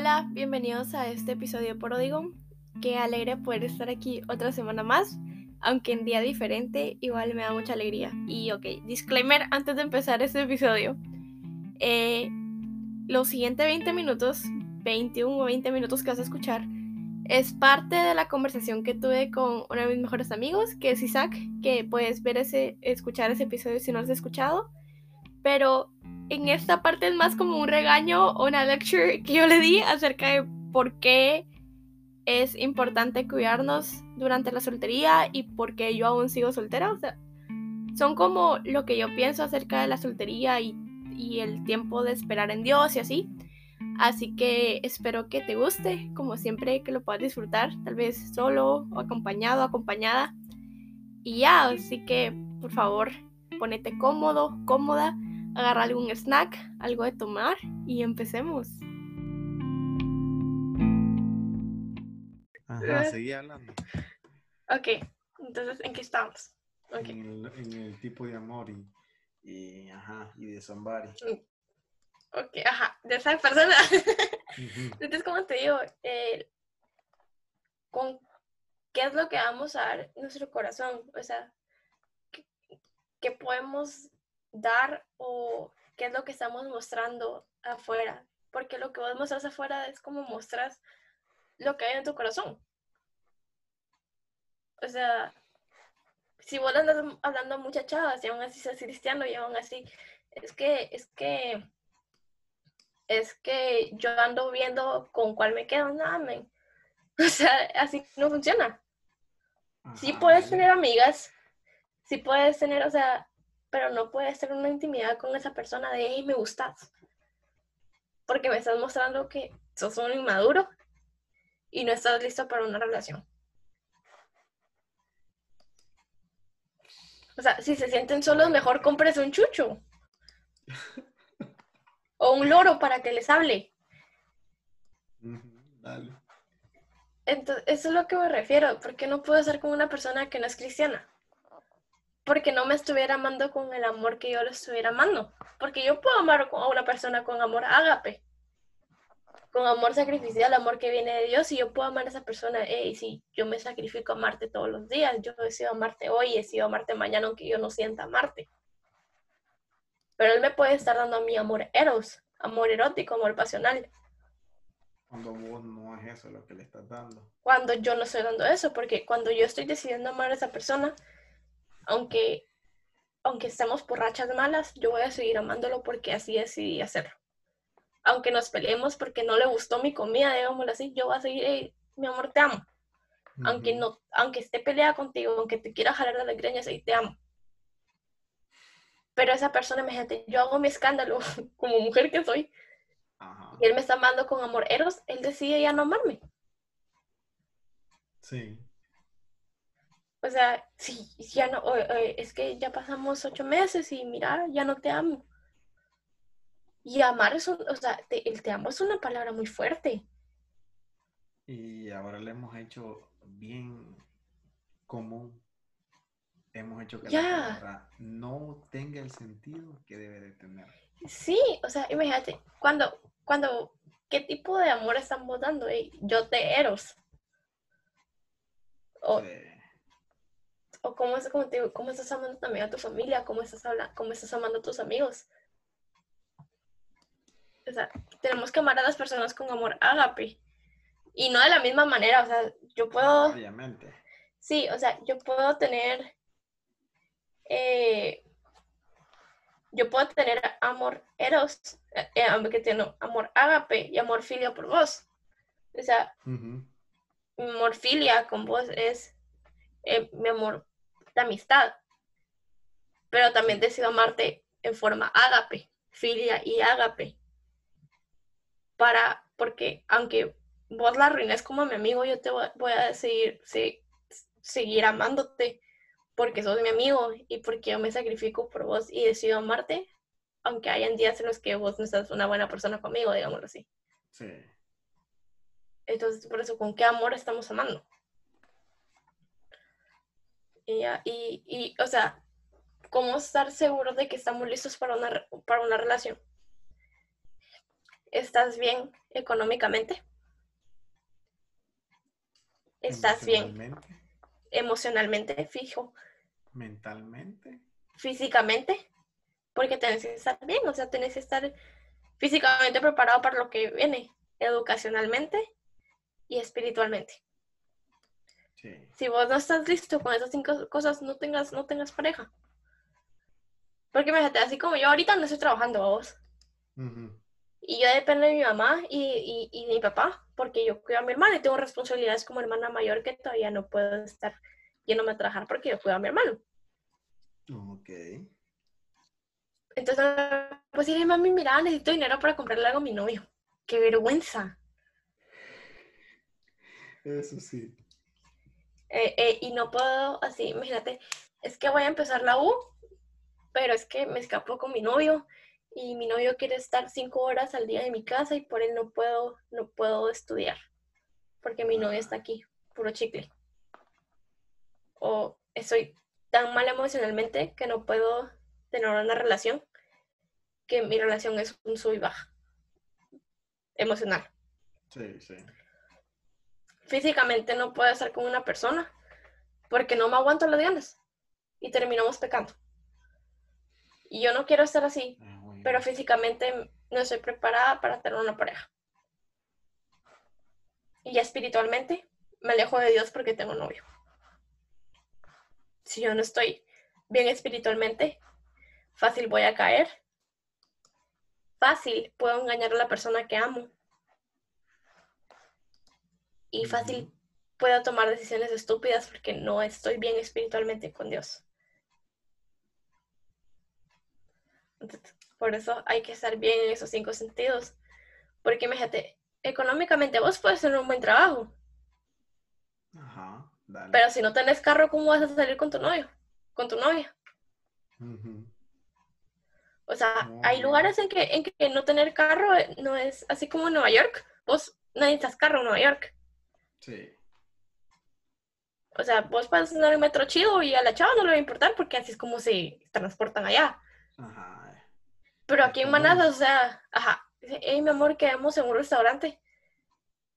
Hola, bienvenidos a este episodio por Odigo. Qué alegre poder estar aquí otra semana más, aunque en día diferente, igual me da mucha alegría. Y ok, disclaimer antes de empezar este episodio. Eh, los siguientes 20 minutos, 21 o 20 minutos que vas a escuchar, es parte de la conversación que tuve con uno de mis mejores amigos, que es Isaac, que puedes ver ese, escuchar ese episodio si no lo has escuchado. Pero en esta parte es más como un regaño o una lecture que yo le di acerca de por qué es importante cuidarnos durante la soltería y por qué yo aún sigo soltera. O sea, son como lo que yo pienso acerca de la soltería y, y el tiempo de esperar en Dios y así. Así que espero que te guste, como siempre, que lo puedas disfrutar, tal vez solo o acompañado, acompañada. Y ya, así que por favor, ponete cómodo, cómoda agarra algún snack, algo de tomar y empecemos. Ajá, seguí hablando. Ok, entonces, ¿en qué estamos? Okay. En, el, tipo de amor y, y, ajá, y de somebody. Ok, ajá, de esa persona. Entonces, como te digo, eh, ¿con qué es lo que vamos a dar nuestro corazón? O sea, qué podemos dar o qué es lo que estamos mostrando afuera. Porque lo que vos mostras afuera es como mostras lo que hay en tu corazón. O sea, si vos andas hablando a muchas chavas y aún así sos cristiano y aún así, es que, es que, es que yo ando viendo con cuál me quedo, nada, O sea, así no funciona. Si puedes tener amigas, si puedes tener, o sea, pero no puedes tener una intimidad con esa persona de, hey, me gustas. Porque me estás mostrando que sos un inmaduro y no estás listo para una relación. O sea, si se sienten solos, mejor compres un chucho. O un loro para que les hable. Dale. Entonces, eso es lo que me refiero. ¿Por qué no puedo estar con una persona que no es cristiana? Porque no me estuviera amando con el amor que yo lo estuviera amando. Porque yo puedo amar a una persona con amor ágape, con amor sacrificial, amor que viene de Dios, y yo puedo amar a esa persona, hey, si yo me sacrifico a amarte todos los días, yo decido amarte hoy, decido amarte mañana, aunque yo no sienta amarte. Pero Él me puede estar dando a mí amor eros, amor erótico, amor pasional. Cuando vos no es eso lo que le estás dando. Cuando yo no estoy dando eso, porque cuando yo estoy decidiendo amar a esa persona, aunque, aunque estemos por rachas malas, yo voy a seguir amándolo porque así decidí hacerlo. Aunque nos peleemos porque no le gustó mi comida, digámoslo así, yo voy a seguir, mi amor, te amo. Aunque no, aunque esté peleada contigo, aunque te quiera jalar de las greñas, ahí te amo. Pero esa persona, imagínate, yo hago mi escándalo como mujer que soy, y él me está amando con amor eros, él decide ya no amarme. Sí. O sea, sí, ya no, es que ya pasamos ocho meses y mira, ya no te amo. Y amar es un, o sea, el te amo es una palabra muy fuerte. Y ahora le hemos hecho bien común. Hemos hecho que la palabra no tenga el sentido que debe de tener. Sí, o sea, imagínate, cuando, cuando, ¿qué tipo de amor estamos dando? Yo te eros. O, o cómo, es, como te cómo estás amando también a tu familia, cómo estás, hablando, cómo estás amando a tus amigos. O sea, tenemos que amar a las personas con amor ágape. Y no de la misma manera, o sea, yo puedo... Obviamente. Sí, o sea, yo puedo tener... Eh, yo puedo tener amor eros, eh, eh que tiene amor ágape y amor filia por vos. O sea, amor filia con vos es eh, mi amor amistad. Pero también decido amarte en forma ágape, filia y ágape. Para, porque aunque vos la arruines como mi amigo, yo te voy a decidir seguir amándote porque sos mi amigo y porque yo me sacrifico por vos y decido amarte, aunque hayan días en los que vos no estás una buena persona conmigo, digámoslo así. Sí. Entonces, por eso, ¿con qué amor estamos amando? Y, y, o sea, ¿cómo estar seguros de que estamos listos para una, para una relación? ¿Estás bien económicamente? ¿Estás bien emocionalmente, fijo? ¿Mentalmente? ¿Físicamente? Porque tenés que estar bien, o sea, tenés que estar físicamente preparado para lo que viene, educacionalmente y espiritualmente. Si vos no estás listo con esas cinco cosas, no tengas, no tengas pareja. Porque fíjate, así como yo ahorita no estoy trabajando a vos. Y yo dependo de mi mamá y, y, de mi papá, porque yo cuido a mi hermana y tengo responsabilidades como hermana mayor que todavía no puedo estar yéndome a trabajar porque yo cuido a mi hermano. Ok. Entonces, pues sí, mami, mira, necesito dinero para comprarle algo a mi novio. ¡Qué vergüenza! Eso sí. Eh, eh, y no puedo, así, imagínate, es que voy a empezar la U, pero es que me escapo con mi novio y mi novio quiere estar cinco horas al día en mi casa y por él no puedo, no puedo estudiar, porque mi novio está aquí, puro chicle. O estoy tan mal emocionalmente que no puedo tener una relación, que mi relación es un sub y baja emocional. Sí, sí físicamente no puedo estar con una persona porque no me aguanto las ganas y terminamos pecando. Y yo no quiero estar así, ah, pero físicamente no estoy preparada para tener una pareja. Y ya espiritualmente me alejo de Dios porque tengo novio. Si yo no estoy bien espiritualmente, fácil voy a caer. Fácil puedo engañar a la persona que amo y fácil puedo tomar decisiones estúpidas porque no estoy bien espiritualmente con Dios. por eso hay que estar bien en esos cinco sentidos. Porque imagínate, económicamente vos puedes tener un buen trabajo. Ajá, Pero si no tenés carro, ¿cómo vas a salir con tu novio? Con tu novia. O sea, hay lugares en que, en que no tener carro no es así como en Nueva York. Vos no necesitas carro en Nueva York. Sí. O sea, vos puedes andar en metro chido y a la chava no le va a importar porque así es como se transportan allá. Ajá. Pero aquí en Manada, o sea, ajá, hey, mi amor, quedamos en un restaurante.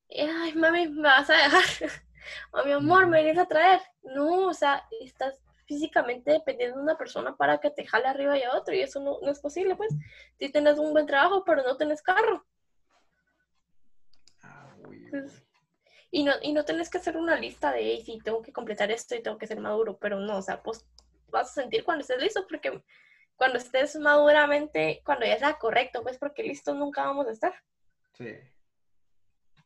Ay, mami, ¿me vas a dejar? o mi amor, ¿me vienes a traer? No, o sea, estás físicamente dependiendo de una persona para que te jale arriba y a otro y eso no, es posible, pues. Si tienes un buen trabajo, pero no tienes carro. Ah, y no, y no tenés que hacer una lista de, hey, sí, tengo que completar esto y tengo que ser maduro, pero no, o sea, pues vas a sentir cuando estés listo, porque cuando estés maduramente, cuando ya sea correcto, pues porque listos nunca vamos a estar. Sí.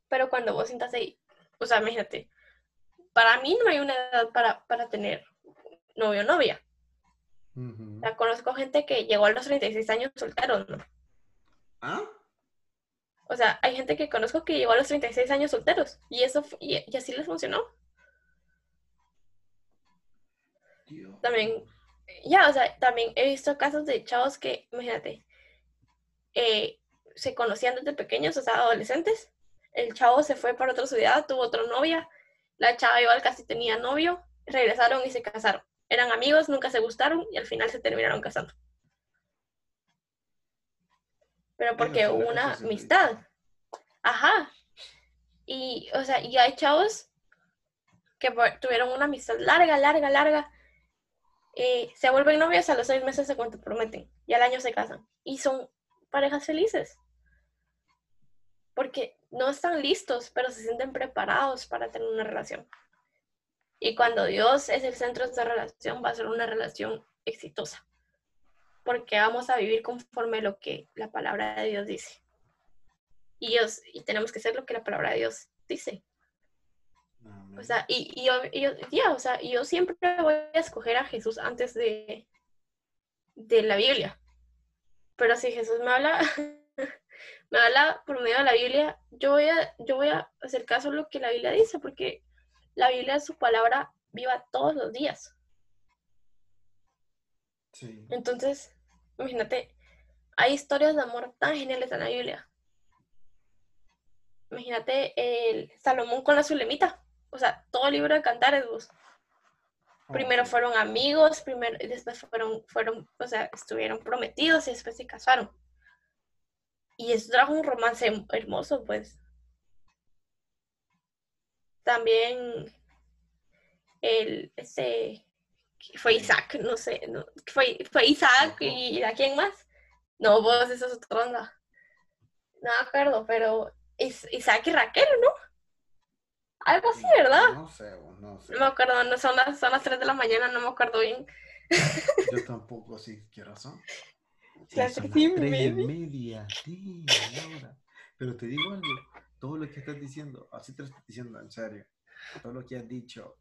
Pero cuando vos sientas ahí, o sea, imagínate, para mí no hay una edad para, para tener novio o novia. O sea, conozco gente que llegó a los 36 años solteros, ¿no? ¿Ah? O sea, hay gente que conozco que llegó a los 36 años solteros y eso y, así les funcionó. También, ya, o sea, también he visto casos de chavos que, imagínate, eh, se conocían desde pequeños, o sea, adolescentes. El chavo se fue para otra ciudad, tuvo otra novia. La chava igual casi tenía novio. Regresaron y se casaron. Eran amigos, nunca se gustaron y al final se terminaron casando pero porque hubo una amistad. Ajá. Y, o sea, y hay chavos que tuvieron una amistad larga, larga, larga. Eh, se vuelven novios a los seis meses de cuando prometen y al año se casan. Y son parejas felices. Porque no están listos, pero se sienten preparados para tener una relación. Y cuando Dios es el centro de esa relación, va a ser una relación exitosa porque vamos a vivir conforme lo que la palabra de Dios dice. Y, Dios, y tenemos que hacer lo que la palabra de Dios dice. O sea, y, yo, yo, o sea, yo siempre voy a escoger a Jesús antes de, de la Biblia. Pero si Jesús me habla, me habla por medio de la Biblia, yo voy a, yo voy a hacer caso a lo que la Biblia dice, porque la Biblia es su palabra viva todos los días. Sí. Entonces, Imagínate, hay historias de amor tan geniales en la Biblia. Imagínate el Salomón con la Zulemita. O sea, todo el libro de cantares, vos. Primero fueron amigos, primero, después fueron, fueron, o sea, estuvieron prometidos y después se casaron. Y eso trajo un romance hermoso, pues. También el, ese, fue Isaac, no sé, no, fue, fue Isaac y ¿a quién más? No, vos, eso es otra onda. No me acuerdo, pero Isaac y Raquel, ¿no? Algo así, ¿verdad? No sé, no sé. No me acuerdo, no, son, las, son las 3 de la mañana, no me acuerdo bien. Yo tampoco, sí, ¿qué razón? Sí, las 3 y media. Sí, Pero te digo algo, todo lo que estás diciendo, así te lo estoy diciendo en serio, todo lo que has dicho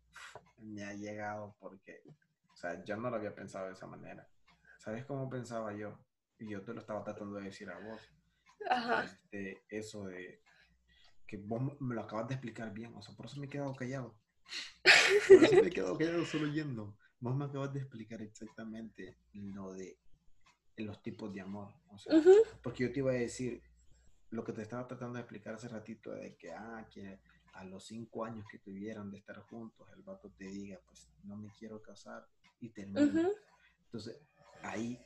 me ha llegado porque, o sea, yo no lo había pensado de esa manera. ¿Sabes cómo pensaba yo? Y yo te lo estaba tratando de decir a vos. Ajá. Este, eso de que vos me lo acabas de explicar bien, o sea, por eso me he quedado callado. Por eso me he quedado callado solo yendo. Vos me acabas de explicar exactamente lo de los tipos de amor. O sea, porque yo te iba a decir lo que te estaba tratando de explicar hace ratito de que, ah, que a los cinco años que tuvieran de estar juntos, el vato te diga, pues no me quiero casar y termina. Entonces, ahí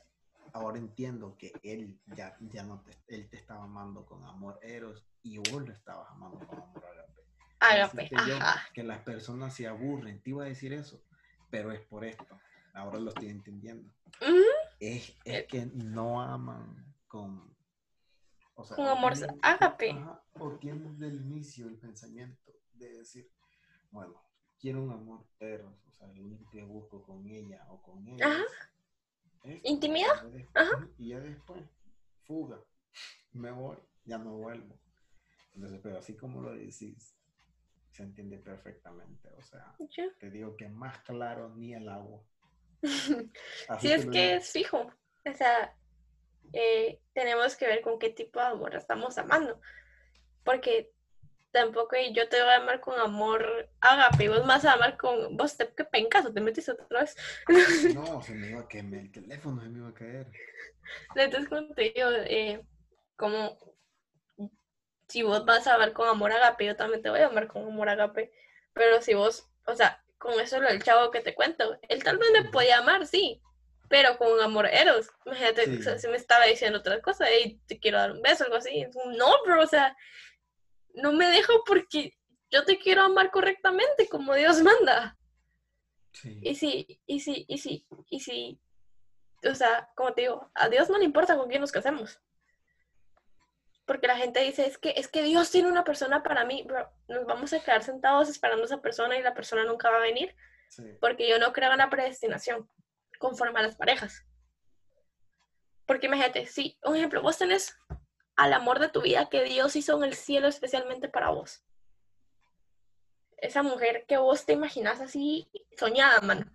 ahora entiendo que él ya, ya no te, él te estaba amando con amor eros y vos lo estabas amando con amor agape. Agape, ajá. que las personas se aburren, te iba a decir eso, pero es por esto. Ahora lo estoy entendiendo. es, es, que no aman con... O sea, con amor agape. o tienen desde el inicio el pensamiento de decir, bueno, quiero un amor eros, o sea, lo único que busco con ella o con él Ajá ¿Intimidad? Ajá. Y ya después, fuga. Me voy, ya no vuelvo. Entonces, pero así como lo decís, se entiende perfectamente. O sea, te digo que más claro ni el agua. sí, es que es fijo. O sea, eh, tenemos que ver con qué tipo de amor estamos amando. Porque tampoco yo te voy a amar con amor agape, vos más a amar con vos te que pencas o te metiste otra vez. No, se me iba a caer, el teléfono se me iba a caer. Entonces como te digo, eh, como si vos vas a amar con amor agape, yo también te voy a amar con amor agape. Pero si vos, o sea, con eso lo del chavo que te cuento, él tal vez me podía amar, sí, pero con amor eros. Imagínate, si me estaba diciendo otra cosa, y te quiero dar un beso, algo así. No, bro, o sea, no me dejo porque yo te quiero amar correctamente como Dios manda. Y sí, y sí, y sí, y sí. O sea, como te digo, a Dios no le importa con quién nos casemos. Porque la gente dice, es que, es que Dios tiene una persona para mí, nos vamos a quedar sentados esperando a esa persona y la persona nunca va a venir. Porque yo no creo en la predestinación conforme a las parejas. Porque imagínate, si, un ejemplo, vos tenés al amor de tu vida que Dios hizo en el cielo especialmente para vos. Esa mujer que vos te imaginas así soñada, mano.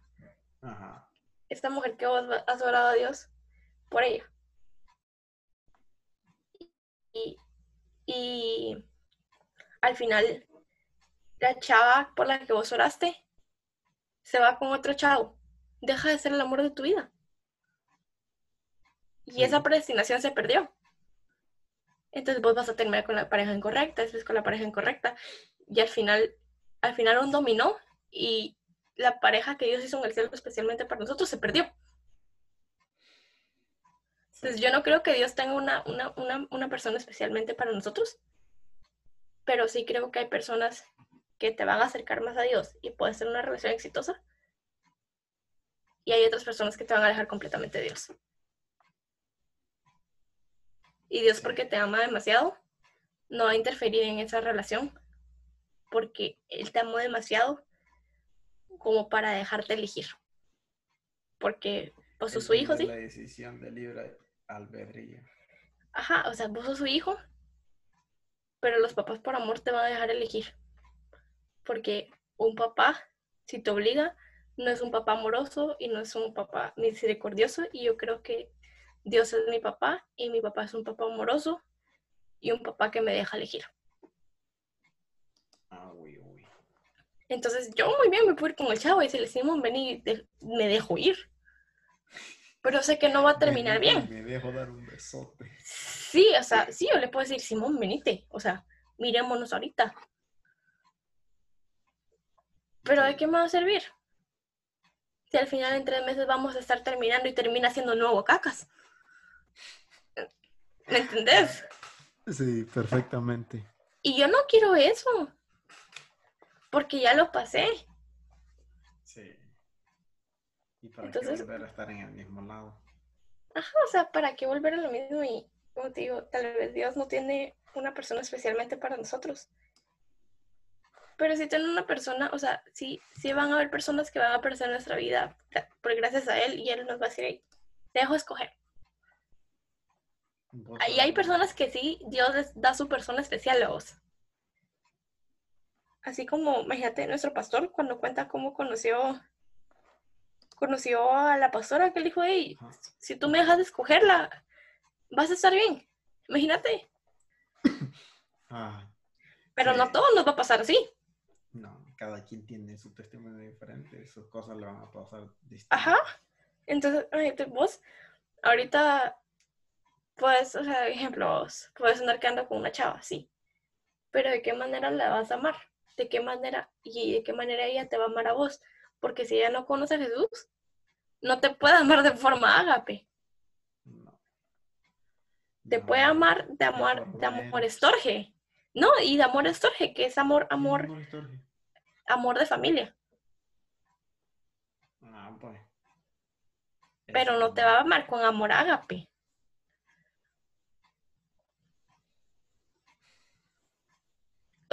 Ajá. Esta mujer que vos has orado a Dios por ella. Y, y al final, la chava por la que vos oraste se va con otro chavo. Deja de ser el amor de tu vida. Y esa predestinación se perdió entonces vos vas a terminar con la pareja incorrecta, después con la pareja incorrecta, y al final, al final un dominó y la pareja que Dios hizo en el cielo especialmente para nosotros se perdió. Entonces yo no creo que Dios tenga una, una, persona especialmente para nosotros, pero sí creo que hay personas que te van a acercar más a Dios y puede ser una relación exitosa. Y hay otras personas que te van a alejar completamente de Dios. Y Dios porque te ama demasiado, no va a interferir en esa relación, porque Él te amó demasiado como para dejarte elegir. Porque vos sos su hijo, ¿sí? La decisión de libre albedrío. Ajá, o sea, vos sos su hijo, pero los papás por amor te van a dejar elegir. Porque un papá, si te obliga, no es un papá amoroso y no es un papá misericordioso. Y yo creo que Dios es mi papá y mi papá es un papá amoroso y un papá que me deja elegir. Ah, uy, uy. Entonces yo muy bien me puedo ir con el chavo y si le decimos ven me dejo ir. Pero sé que no va a terminar bien. Me dejo dar un besote. Sí, o sea, sí, yo le puedo decir, Simón, venite. O sea, mirémonos ahorita. Pero ¿de qué me va a servir? Si al final en tres meses vamos a estar terminando y termina siendo nuevo cacas. ¿Me entendés? Sí, perfectamente. Y yo no quiero eso. Porque ya lo pasé. Sí. ¿Y para Entonces- qué volver a estar en el mismo lado? Ajá, o sea, ¿para qué volver a lo mismo? Y como te digo, tal vez Dios no tiene una persona especialmente para nosotros. Pero sí tiene una persona, o sea, sí, sí van a haber personas que van a aparecer en nuestra vida por gracias a Él y Él nos va a decir, "Hey, te dejo escoger. Ahí hay personas que sí, Dios les da su persona especial a vos. Así como, imagínate, nuestro pastor cuando cuenta cómo conoció, conoció a la pastora que le dijo, hey, si tú me dejas de escogerla, vas a estar bien. Imagínate. Ah, Pero Sí. no todo nos va a pasar así. no, cada quien tiene su testimonio diferente, sus cosas le van a pasar distintas. Ajá. Entonces, vos, ahorita, pues, o sea, ejemplo, vos puedes andar quedando con una chava, sí. Pero ¿de qué manera la vas a amar? ¿De qué manera? ¿Y de qué manera ella te va a amar a vos? Porque si ella no conoce a Jesús, no te puede amar de forma ágape. No. Te No, puede amar de de amor, de amor eros. estorge. No, y de amor estorge, que es amor, amor, Amor amor de familia. Ah, pues. Pero no te va a amar con amor ágape.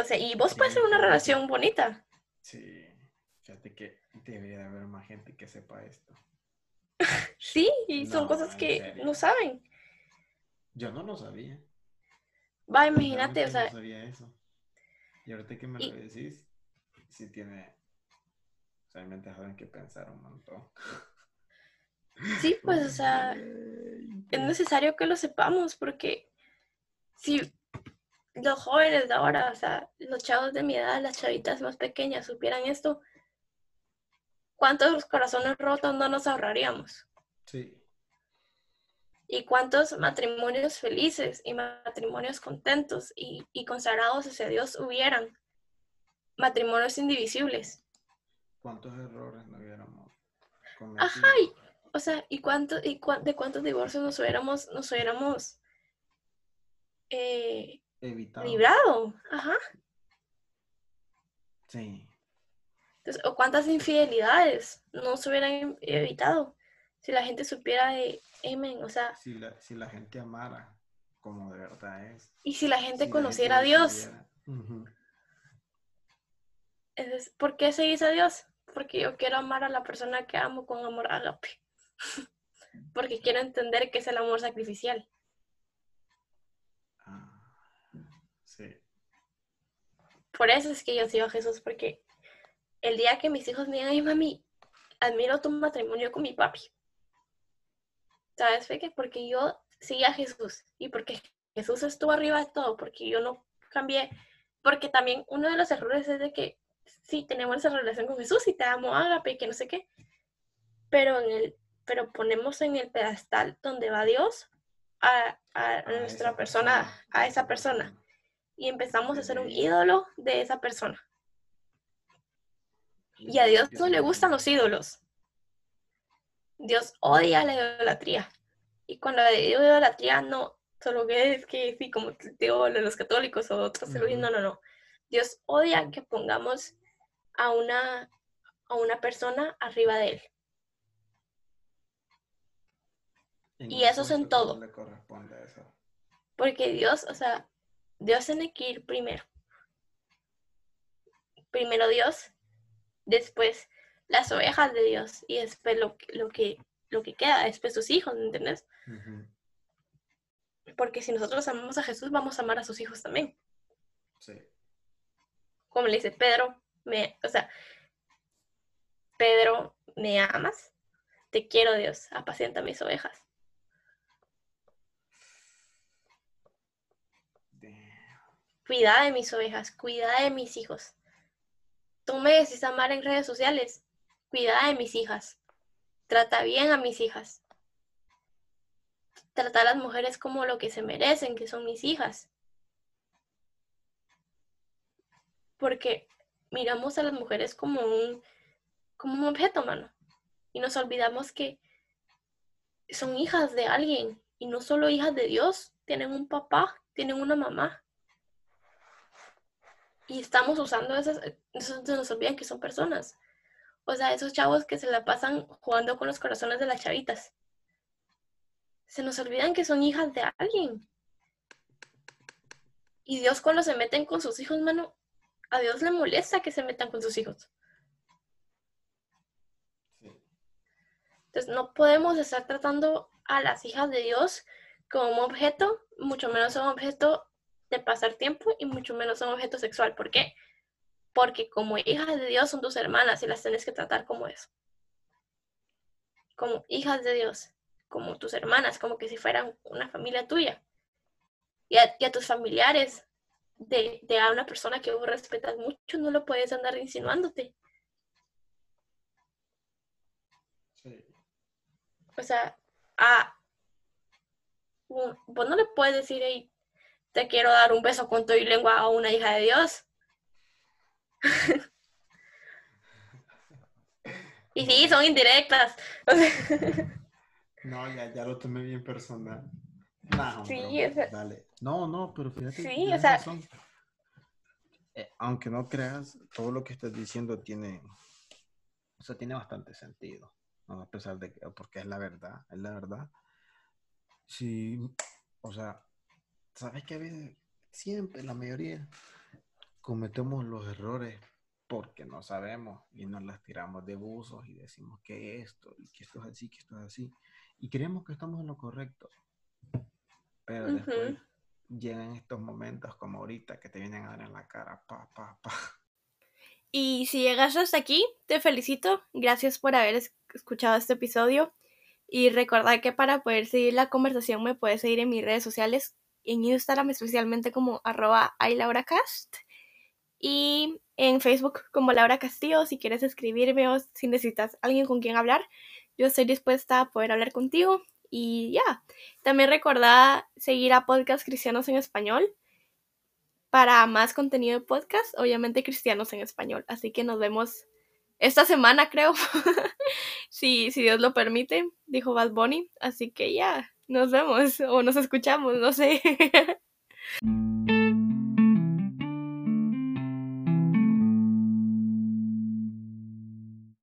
O sea, y vos puedes Sí, tener una fíjate. relación bonita. Sí, fíjate que debería de haber más gente que sepa esto. Sí, y son No, cosas que serio. no saben. Yo no lo sabía. Va, imagínate, o sea, No sabía eso. Y ahorita que me y- lo decís, sí tiene. O sea, me dejaron que pensar un montón. sí, pues, o sea, es necesario que lo sepamos porque si los jóvenes de ahora, o sea, los chavos de mi edad, las chavitas más pequeñas supieran esto, ¿cuántos corazones rotos no nos ahorraríamos? Sí, ¿Y cuántos matrimonios felices y matrimonios contentos y, y consagrados hacia Dios hubieran? Matrimonios indivisibles. ¿cuántos errores no hubiéramos cometido? Ajá, y, o sea, ¿y, cuánto, y cuán- de cuántos divorcios nos hubiéramos, nos hubiéramos eh, Evitado. librado? Ajá. Sí, Entonces, o cuántas infidelidades no se hubieran evitado si la gente supiera de Amen, o sea, si la, si la gente amara como de verdad es. y si la gente si la conociera a Dios. Entonces, ¿por qué seguís a Dios? Porque yo quiero amar a la persona que amo con amor ágape. Porque quiero entender qué es el amor sacrificial. Ah, sí, Por eso es que yo sigo a Jesús, porque el día que mis hijos me digan, ay mami, admiro tu matrimonio con mi papi. ¿Sabes, Feque? Porque yo seguí a Jesús y porque Jesús estuvo arriba de todo, porque yo no cambié. Porque también uno de los errores es de que sí, tenemos esa relación con Jesús y te amo, ágape, que no sé qué. Pero, en el, pero ponemos en el pedestal donde va Dios a, a a nuestra persona, a esa persona. Y empezamos a ser un ahí. ídolo de esa persona. Y a Dios no le gustan los ídolos. Dios odia la idolatría. Y cuando digo idolatría, no solo que es que sí, como digo, los católicos o otros, Ujú. no, no, no. Dios odia que pongamos a una, a una persona arriba de él. Y eso es en todo. le corresponde a eso. Porque Dios, o sea, Dios tiene que ir primero. Primero Dios, después las ovejas de Dios y después lo, que- lo, que, lo que queda, después sus hijos, ¿me entiendes? Ujú. Porque si nosotros amamos a Jesús, vamos a amar a sus hijos también. Sí, Como le dice Pedro, me, o sea, Pedro, ¿me amas? Te quiero, Dios, apacienta mis ovejas. Cuida de mis ovejas, cuida de mis hijos. Tú me decís amar en redes sociales, cuida de mis hijas. Trata bien a mis hijas. Trata a las mujeres como lo que se merecen, que son mis hijas. Porque miramos a las mujeres como un, como un objeto, mano. Y nos olvidamos que son hijas de alguien. Y no solo hijas de Dios, tienen un papá tienen una mamá. Y estamos usando esas, eso se nos olvidan que son personas. O sea, esos chavos que se la pasan jugando con los corazones de las chavitas. Se nos olvidan que son hijas de alguien. Y Dios cuando se meten con sus hijos, mano, a Dios le molesta que se metan con sus hijos. Entonces no podemos estar tratando a las hijas de Dios como objeto, mucho menos un objeto de pasar tiempo y mucho menos un objeto sexual. ¿Por qué? Porque como hijas de Dios son tus hermanas y las tienes que tratar como eso. Como hijas de Dios, como tus hermanas, como que si fueran una familia tuya. Y a, tus familiares de, de, a una persona que vos respetas mucho, no lo puedes andar insinuándote. O sea, a, vos no le puedes decir, hey, te quiero dar un beso con tu lengua a una hija de Dios. y sí, son indirectas. no, ya, ya lo tomé bien personal. No, sí, dale. No, no, pero fíjate. Sí, o sea, eh, aunque no creas, todo lo que estás diciendo tiene, o sea, tiene bastante sentido, a pesar de que, porque es la verdad, es la verdad. Sí, o sea, sabes que a veces, siempre, la mayoría, cometemos los errores porque no sabemos y nos las tiramos de buzos y decimos que esto, y que esto es así, que esto es así, y creemos que estamos en lo correcto. Pero después llegan estos momentos como ahorita que te vienen a dar en la cara, pa, pa, pa. Y si llegas hasta aquí, te felicito. Gracias por haber escuchado este episodio. Y recordad que para poder seguir la conversación me puedes seguir en mis redes sociales, en Instagram especialmente como arroba iLauraCast y en Facebook como Laura Castillo si quieres escribirme o si necesitas alguien con quien hablar, yo estoy dispuesta a poder hablar contigo y ya. También recordad seguir a Podcast Cristianos en Español para más contenido de podcast, obviamente cristianos en español. Así que nos vemos esta semana, creo. si, si Dios lo permite, dijo Bad Bunny. Así que ya, nos vemos o nos escuchamos, no sé.